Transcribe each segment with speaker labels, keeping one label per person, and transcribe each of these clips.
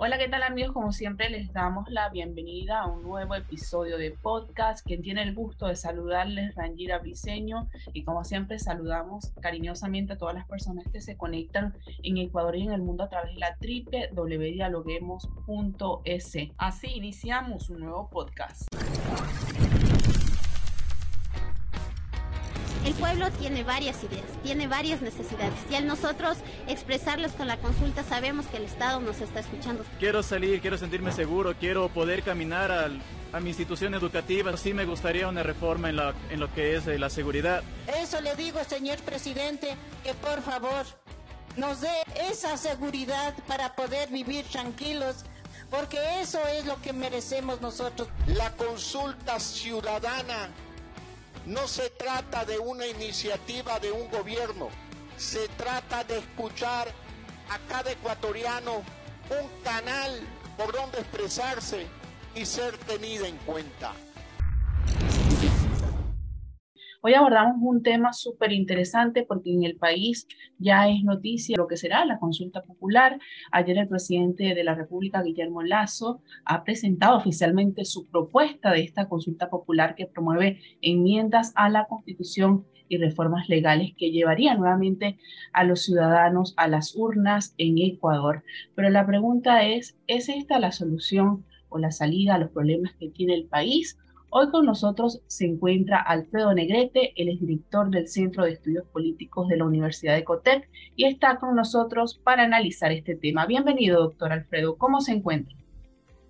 Speaker 1: Hola, ¿qué tal amigos? Como siempre les damos la bienvenida a un nuevo episodio de podcast. Quien tiene el gusto de saludarles, Rangira Briseño, y como siempre saludamos cariñosamente a todas las personas que se conectan en Ecuador y en el mundo a través de la www.dialoguemos.es. Así iniciamos un nuevo podcast.
Speaker 2: El pueblo tiene varias ideas, tiene varias necesidades y al nosotros expresarlas con la consulta sabemos que el Estado nos está escuchando.
Speaker 3: Quiero salir, quiero sentirme seguro, quiero poder caminar al, a mi institución educativa. Sí me gustaría una reforma en, la, en lo que es eh, la seguridad.
Speaker 4: Eso le digo, señor presidente, que por favor nos dé esa seguridad para poder vivir tranquilos porque eso es lo que merecemos nosotros.
Speaker 5: La consulta ciudadana no se trata de una iniciativa de un gobierno, se trata de escuchar a cada ecuatoriano un canal por donde expresarse y ser tenida en cuenta.
Speaker 1: Hoy abordamos un tema súper interesante porque en el país ya es noticia lo que será la consulta popular. Ayer el presidente de la República, Guillermo Lazo, ha presentado oficialmente su propuesta de esta consulta popular que promueve enmiendas a la Constitución y reformas legales que llevarían nuevamente a los ciudadanos a las urnas en Ecuador. Pero la pregunta es, ¿es esta la solución o la salida a los problemas que tiene el país? Hoy con nosotros se encuentra Alfredo Negrete, él es director del Centro de Estudios Políticos de la Universidad de Cotec y está con nosotros para analizar este tema. Bienvenido, doctor Alfredo. ¿Cómo se encuentra?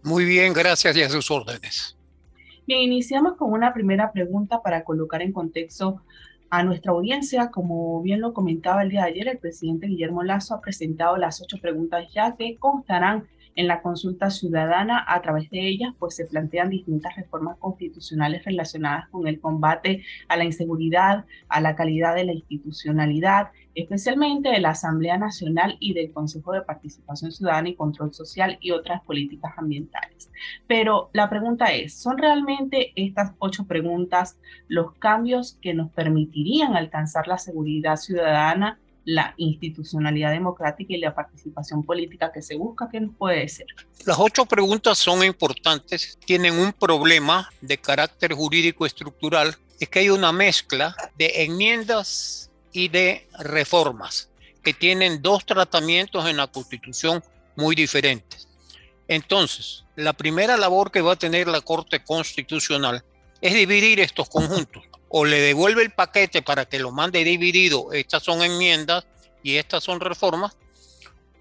Speaker 6: Muy bien, gracias y a sus órdenes.
Speaker 1: Bien, iniciamos con una primera pregunta para colocar en contexto a nuestra audiencia. Como bien lo comentaba el día de ayer, el presidente Guillermo Lazo ha presentado las ocho preguntas ya que constarán en la consulta ciudadana, a través de ellas, pues se plantean distintas reformas constitucionales relacionadas con el combate a la inseguridad, a la calidad de la institucionalidad, especialmente de la Asamblea Nacional y del Consejo de Participación Ciudadana y Control Social y otras políticas ambientales. Pero la pregunta es, ¿son realmente estas ocho preguntas los cambios que nos permitirían alcanzar la seguridad ciudadana la institucionalidad democrática y la participación política que se busca, ¿qué nos puede decir?
Speaker 6: Las ocho preguntas son importantes, tienen un problema de carácter jurídico estructural, es que hay una mezcla de enmiendas y de reformas que tienen dos tratamientos en la Constitución muy diferentes. Entonces, la primera labor que va a tener la Corte Constitucional es dividir estos conjuntos o le devuelve el paquete para que lo mande dividido, estas son enmiendas y estas son reformas,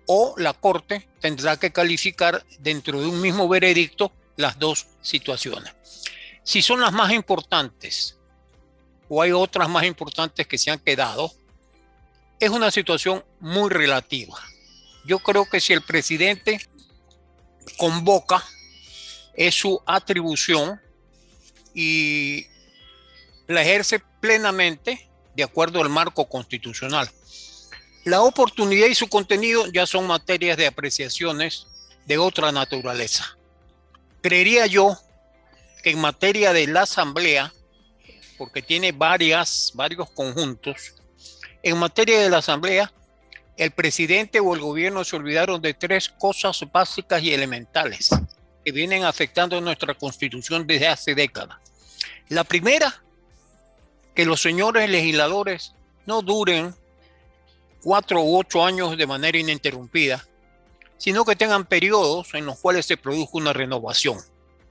Speaker 6: o la Corte tendrá que calificar dentro de un mismo veredicto las dos situaciones. Si son las más importantes o hay otras más importantes que se han quedado, es una situación muy relativa. Yo creo que si el presidente convoca, es su atribución y la ejerce plenamente de acuerdo al marco constitucional. La oportunidad y su contenido ya son materias de apreciaciones de otra naturaleza. Creería yo que en materia de la Asamblea, porque tiene varias, varios conjuntos, en materia de la Asamblea, el presidente o el gobierno se olvidaron de tres cosas básicas y elementales que vienen afectando nuestra constitución desde hace décadas. La primera que los señores legisladores no duren cuatro u ocho años de manera ininterrumpida, sino que tengan periodos en los cuales se produzca una renovación.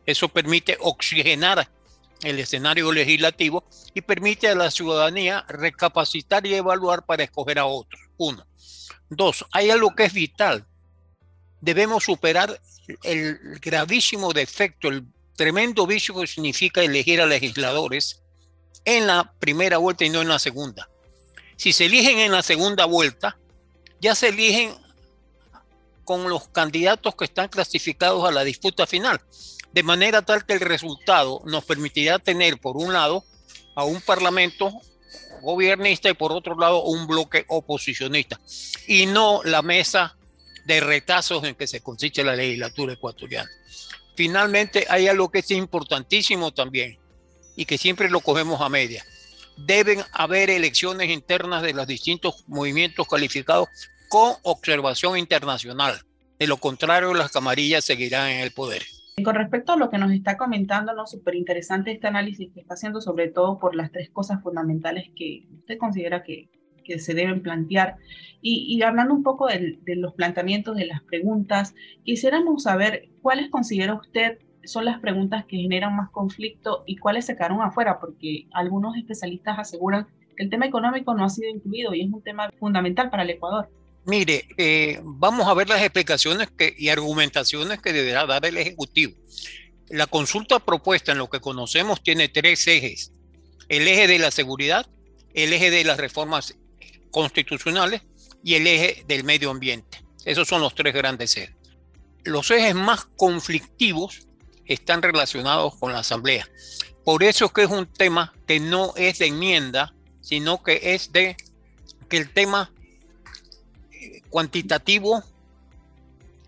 Speaker 6: Eso permite oxigenar el escenario legislativo y permite a la ciudadanía recapacitar y evaluar para escoger a otros. Uno. Dos, hay algo que es vital. Debemos superar el gravísimo defecto, el tremendo vicio que significa elegir a legisladores en la primera vuelta y no en la segunda. Si se eligen en la segunda vuelta, ya se eligen con los candidatos que están clasificados a la disputa final, de manera tal que el resultado nos permitirá tener, por un lado, a un parlamento gobernista y por otro lado un bloque oposicionista, y no la mesa de retazos en que se consiste la legislatura ecuatoriana. Finalmente, hay algo que es importantísimo también y que siempre lo cogemos a media. Deben haber elecciones internas de los distintos movimientos calificados con observación internacional. De lo contrario, las camarillas seguirán en el poder.
Speaker 1: con respecto a lo que nos está comentando, ¿no? súper interesante este análisis que está haciendo, sobre todo por las tres cosas fundamentales que usted considera que, que se deben plantear. Y, hablando un poco de, de, los planteamientos, de las preguntas, quisiéramos saber cuáles considera usted son las preguntas que generan más conflicto y cuáles se quedaron afuera, porque algunos especialistas aseguran que el tema económico no ha sido incluido y es un tema fundamental para el Ecuador.
Speaker 6: Mire, eh, vamos a ver las explicaciones que, y argumentaciones que deberá dar el Ejecutivo. La consulta propuesta en lo que conocemos tiene tres ejes. El eje de la seguridad, el eje de las reformas constitucionales y el eje del medio ambiente. Esos son los tres grandes ejes. Los ejes más conflictivos están relacionados con la Asamblea. Por eso es que es un tema que no es de enmienda, sino que es de que el tema cuantitativo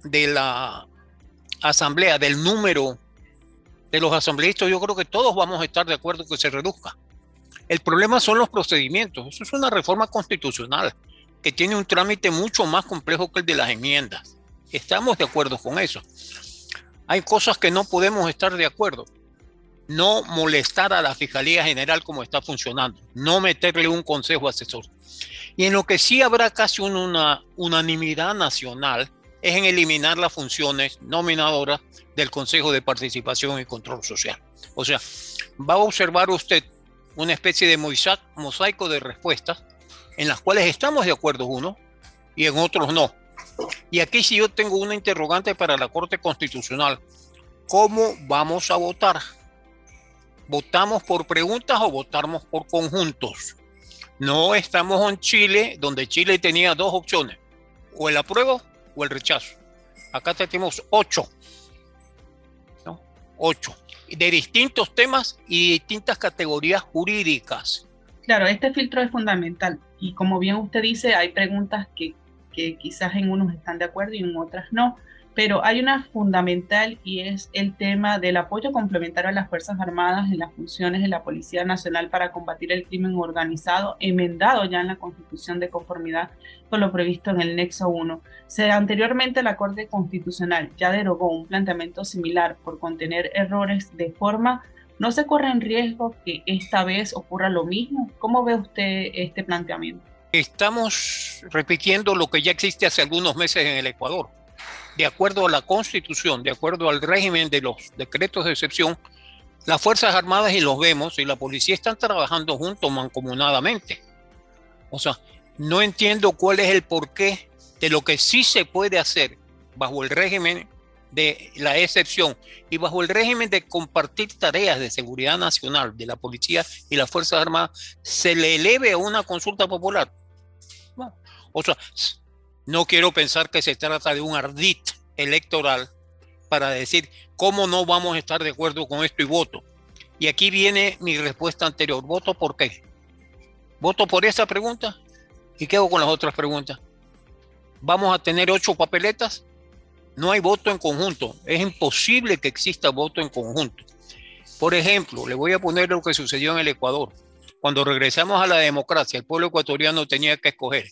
Speaker 6: de la asamblea, del número de los asambleístas, yo creo que todos vamos a estar de acuerdo que se reduzca. El problema son los procedimientos. Eso es una reforma constitucional que tiene un trámite mucho más complejo que el de las enmiendas. Estamos de acuerdo con eso. Hay cosas que no podemos estar de acuerdo. No molestar a la Fiscalía General como está funcionando. No meterle un consejo asesor. Y en lo que sí habrá casi una unanimidad nacional es en eliminar las funciones nominadoras del Consejo de Participación y Control Social. O sea, va a observar usted una especie de mosaico de respuestas en las cuales estamos de acuerdo uno y en otros no. Y aquí sí yo tengo una interrogante para la Corte Constitucional. ¿Cómo vamos a votar? ¿Votamos por preguntas o votamos por conjuntos? No estamos en Chile, donde Chile tenía dos opciones, o el apruebo o el rechazo. Acá tenemos ocho. Ocho, de distintos temas y distintas categorías jurídicas.
Speaker 1: Claro, este filtro es fundamental y como bien usted dice, hay preguntas que, que quizás en unos están de acuerdo y en otras no pero hay una fundamental y es el tema del apoyo complementario a las Fuerzas Armadas en las funciones de la Policía Nacional para combatir el crimen organizado, enmendado ya en la Constitución de conformidad con lo previsto en el Nexo 1. Se, anteriormente la Corte Constitucional ya derogó un planteamiento similar por contener errores de forma ¿No se corre en riesgo que esta vez ocurra lo mismo? ¿Cómo ve usted este planteamiento?
Speaker 6: Estamos repitiendo lo que ya existe hace algunos meses en el Ecuador de acuerdo a la constitución, de acuerdo al régimen de los decretos de excepción, las Fuerzas Armadas y los vemos y la policía están trabajando juntos mancomunadamente. O sea, no entiendo cuál es el porqué de lo que sí se puede hacer bajo el régimen de la excepción y bajo el régimen de compartir tareas de seguridad nacional de la policía y las Fuerzas Armadas, se le eleve a una consulta popular. O sea, no quiero pensar que se trata de un ardid electoral para decir cómo no vamos a estar de acuerdo con esto y voto. Y aquí viene mi respuesta anterior. ¿Voto por qué? ¿Voto por esa pregunta? ¿Y qué hago con las otras preguntas? ¿Vamos a tener ocho papeletas? No hay voto en conjunto. Es imposible que exista voto en conjunto. Por ejemplo, le voy a poner lo que sucedió en el Ecuador. Cuando regresamos a la democracia, el pueblo ecuatoriano tenía que escoger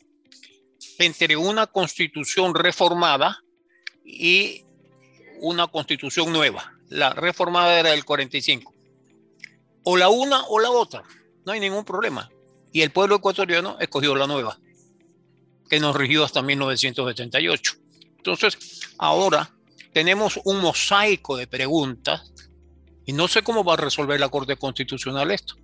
Speaker 6: entre una constitución reformada y una constitución nueva. La reformada era del 45. O la una o la otra. No hay ningún problema. Y el pueblo ecuatoriano escogió la nueva, que nos rigió hasta 1978. Entonces, ahora tenemos un mosaico de preguntas y no sé cómo va a resolver la Corte Constitucional esto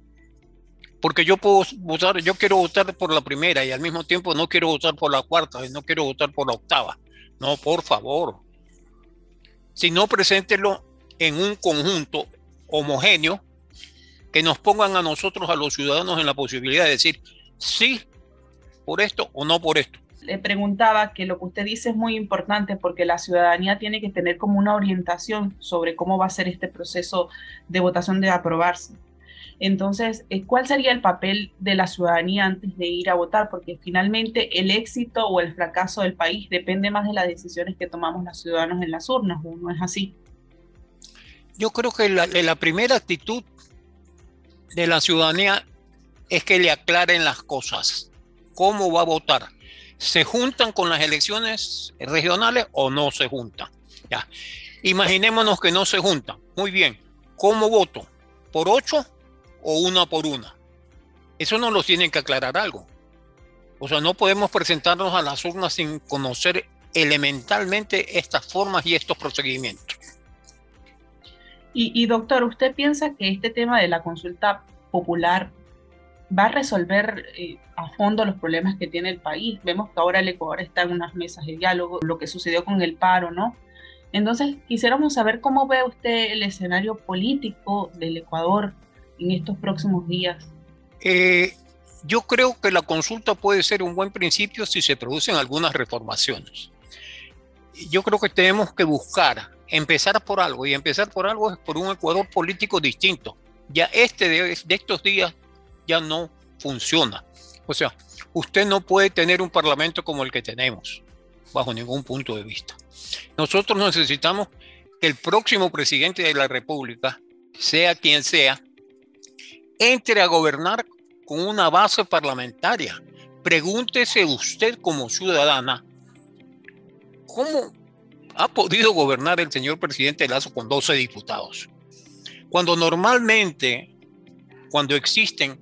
Speaker 6: porque yo puedo votar, yo quiero votar por la primera y al mismo tiempo no quiero votar por la cuarta y no quiero votar por la octava. No, por favor. Si no, preséntelo en un conjunto homogéneo que nos pongan a nosotros, a los ciudadanos, en la posibilidad de decir sí por esto o no por esto.
Speaker 1: Le preguntaba que lo que usted dice es muy importante porque la ciudadanía tiene que tener como una orientación sobre cómo va a ser este proceso de votación de aprobarse. Entonces, eh, ¿cuál sería el papel de la ciudadanía antes de ir a votar? Porque finalmente el éxito o el fracaso del país depende más de las decisiones que tomamos los ciudadanos en las urnas, ¿o no es así?
Speaker 6: Yo creo que la, primera actitud de la ciudadanía es que le aclaren las cosas. ¿Cómo va a votar? ¿Se juntan con las elecciones regionales o no se juntan? Ya. Imaginémonos que no se juntan. Muy bien. ¿Cómo voto? ¿Por ocho o una por una. Eso nos lo tienen que aclarar algo. O sea, no podemos presentarnos a las urnas sin conocer elementalmente estas formas y estos procedimientos.
Speaker 1: Y, doctor, ¿usted piensa que este tema de la consulta popular va a resolver eh, a fondo los problemas que tiene el país? Vemos que ahora el Ecuador está en unas mesas de diálogo, lo que sucedió con el paro, ¿no? Entonces, quisiéramos saber cómo ve usted el escenario político del Ecuador en estos próximos días?
Speaker 6: Eh, yo creo que la consulta puede ser un buen principio si se producen algunas reformaciones. Yo creo que tenemos que buscar, empezar por algo, y empezar por algo es por un Ecuador político distinto. Ya este de, de estos días ya no funciona. O sea, usted no puede tener un parlamento como el que tenemos, bajo ningún punto de vista. Nosotros necesitamos que el próximo presidente de la República, sea quien sea, entre a gobernar con una base parlamentaria. Pregúntese usted como ciudadana, ¿cómo ha podido gobernar el señor presidente Lazo con 12 diputados? Cuando normalmente, cuando existen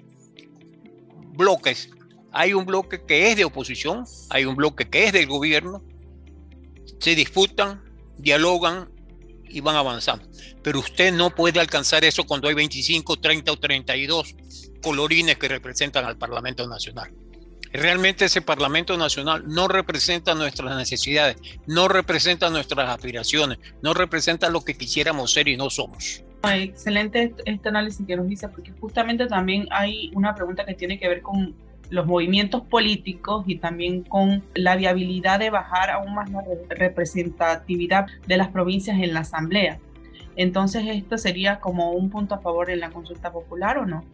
Speaker 6: bloques, hay un bloque que es de oposición, hay un bloque que es del gobierno, se disputan, dialogan y van avanzando. Pero usted no puede alcanzar eso cuando hay 25, 30 o 32 colorines que representan al Parlamento Nacional. Realmente ese Parlamento Nacional no representa nuestras necesidades, no representa nuestras aspiraciones, no representa lo que quisiéramos ser y no somos.
Speaker 1: Excelente este análisis que nos dice, porque justamente también hay una pregunta que tiene que ver con los movimientos políticos y también con la viabilidad de bajar aún más la representatividad de las provincias en la Asamblea. Entonces, ¿esto sería como un punto a favor en la consulta popular o no?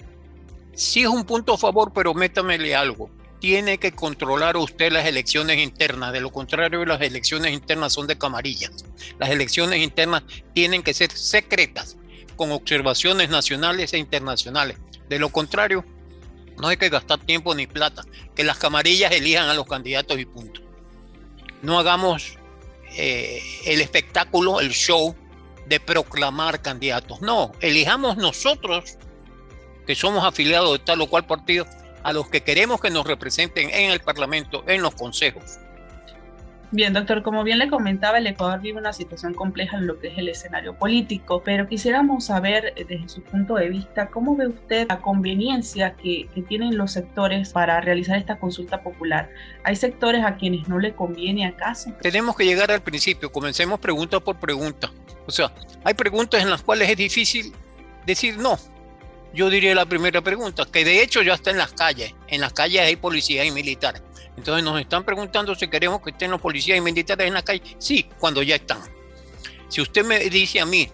Speaker 6: Sí es un punto a favor, pero métamele algo. Tiene que controlar usted las elecciones internas. De lo contrario, las elecciones internas son de camarilla. Las elecciones internas tienen que ser secretas, con observaciones nacionales e internacionales. De lo contrario, no hay que gastar tiempo ni plata. Que las camarillas elijan a los candidatos y punto. No hagamos eh, el espectáculo, el show de proclamar candidatos. No, elijamos nosotros, que somos afiliados de tal o cual partido, a los que queremos que nos representen en el Parlamento, en los consejos.
Speaker 1: Bien, doctor, como bien le comentaba, el Ecuador vive una situación compleja en lo que es el escenario político, pero quisiéramos saber eh, desde su punto de vista cómo ve usted la conveniencia que, que, tienen los sectores para realizar esta consulta popular. ¿Hay sectores a quienes no le conviene acaso?
Speaker 6: Tenemos que llegar al principio, comencemos pregunta por pregunta. O sea, hay preguntas en las cuales es difícil decir no. Yo diría la primera pregunta, que de hecho ya está en las calles. En las calles hay policía y militares entonces nos están preguntando si queremos que estén los policías y militares en la calle. Sí, cuando ya están. Si usted me dice a mí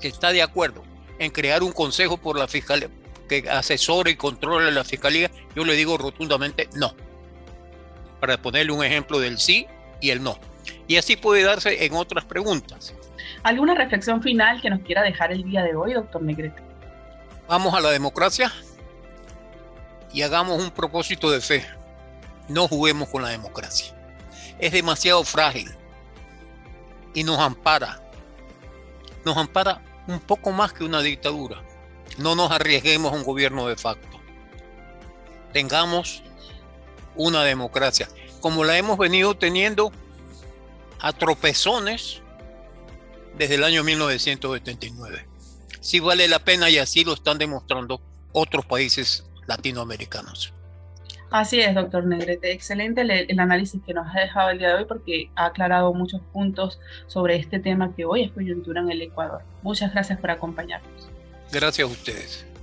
Speaker 6: que está de acuerdo en crear un consejo por la fiscalía que asesore y controle la fiscalía, yo le digo rotundamente no. Para ponerle un ejemplo del sí y el no. Y así puede darse en otras preguntas.
Speaker 1: ¿Alguna reflexión final que nos quiera dejar el día de hoy, doctor Negrete?
Speaker 6: Vamos a la democracia y hagamos un propósito de fe no juguemos con la democracia. Es demasiado frágil y nos ampara. Nos ampara un poco más que una dictadura. No nos arriesguemos a un gobierno de facto. Tengamos una democracia, como la hemos venido teniendo a tropezones desde el año 1979. Sí vale la pena y así lo están demostrando otros países latinoamericanos.
Speaker 1: Así es, doctor Negrete. Excelente el, análisis que nos ha dejado el día de hoy porque ha aclarado muchos puntos sobre este tema que hoy es coyuntura en el Ecuador. Muchas gracias por acompañarnos.
Speaker 6: Gracias a ustedes.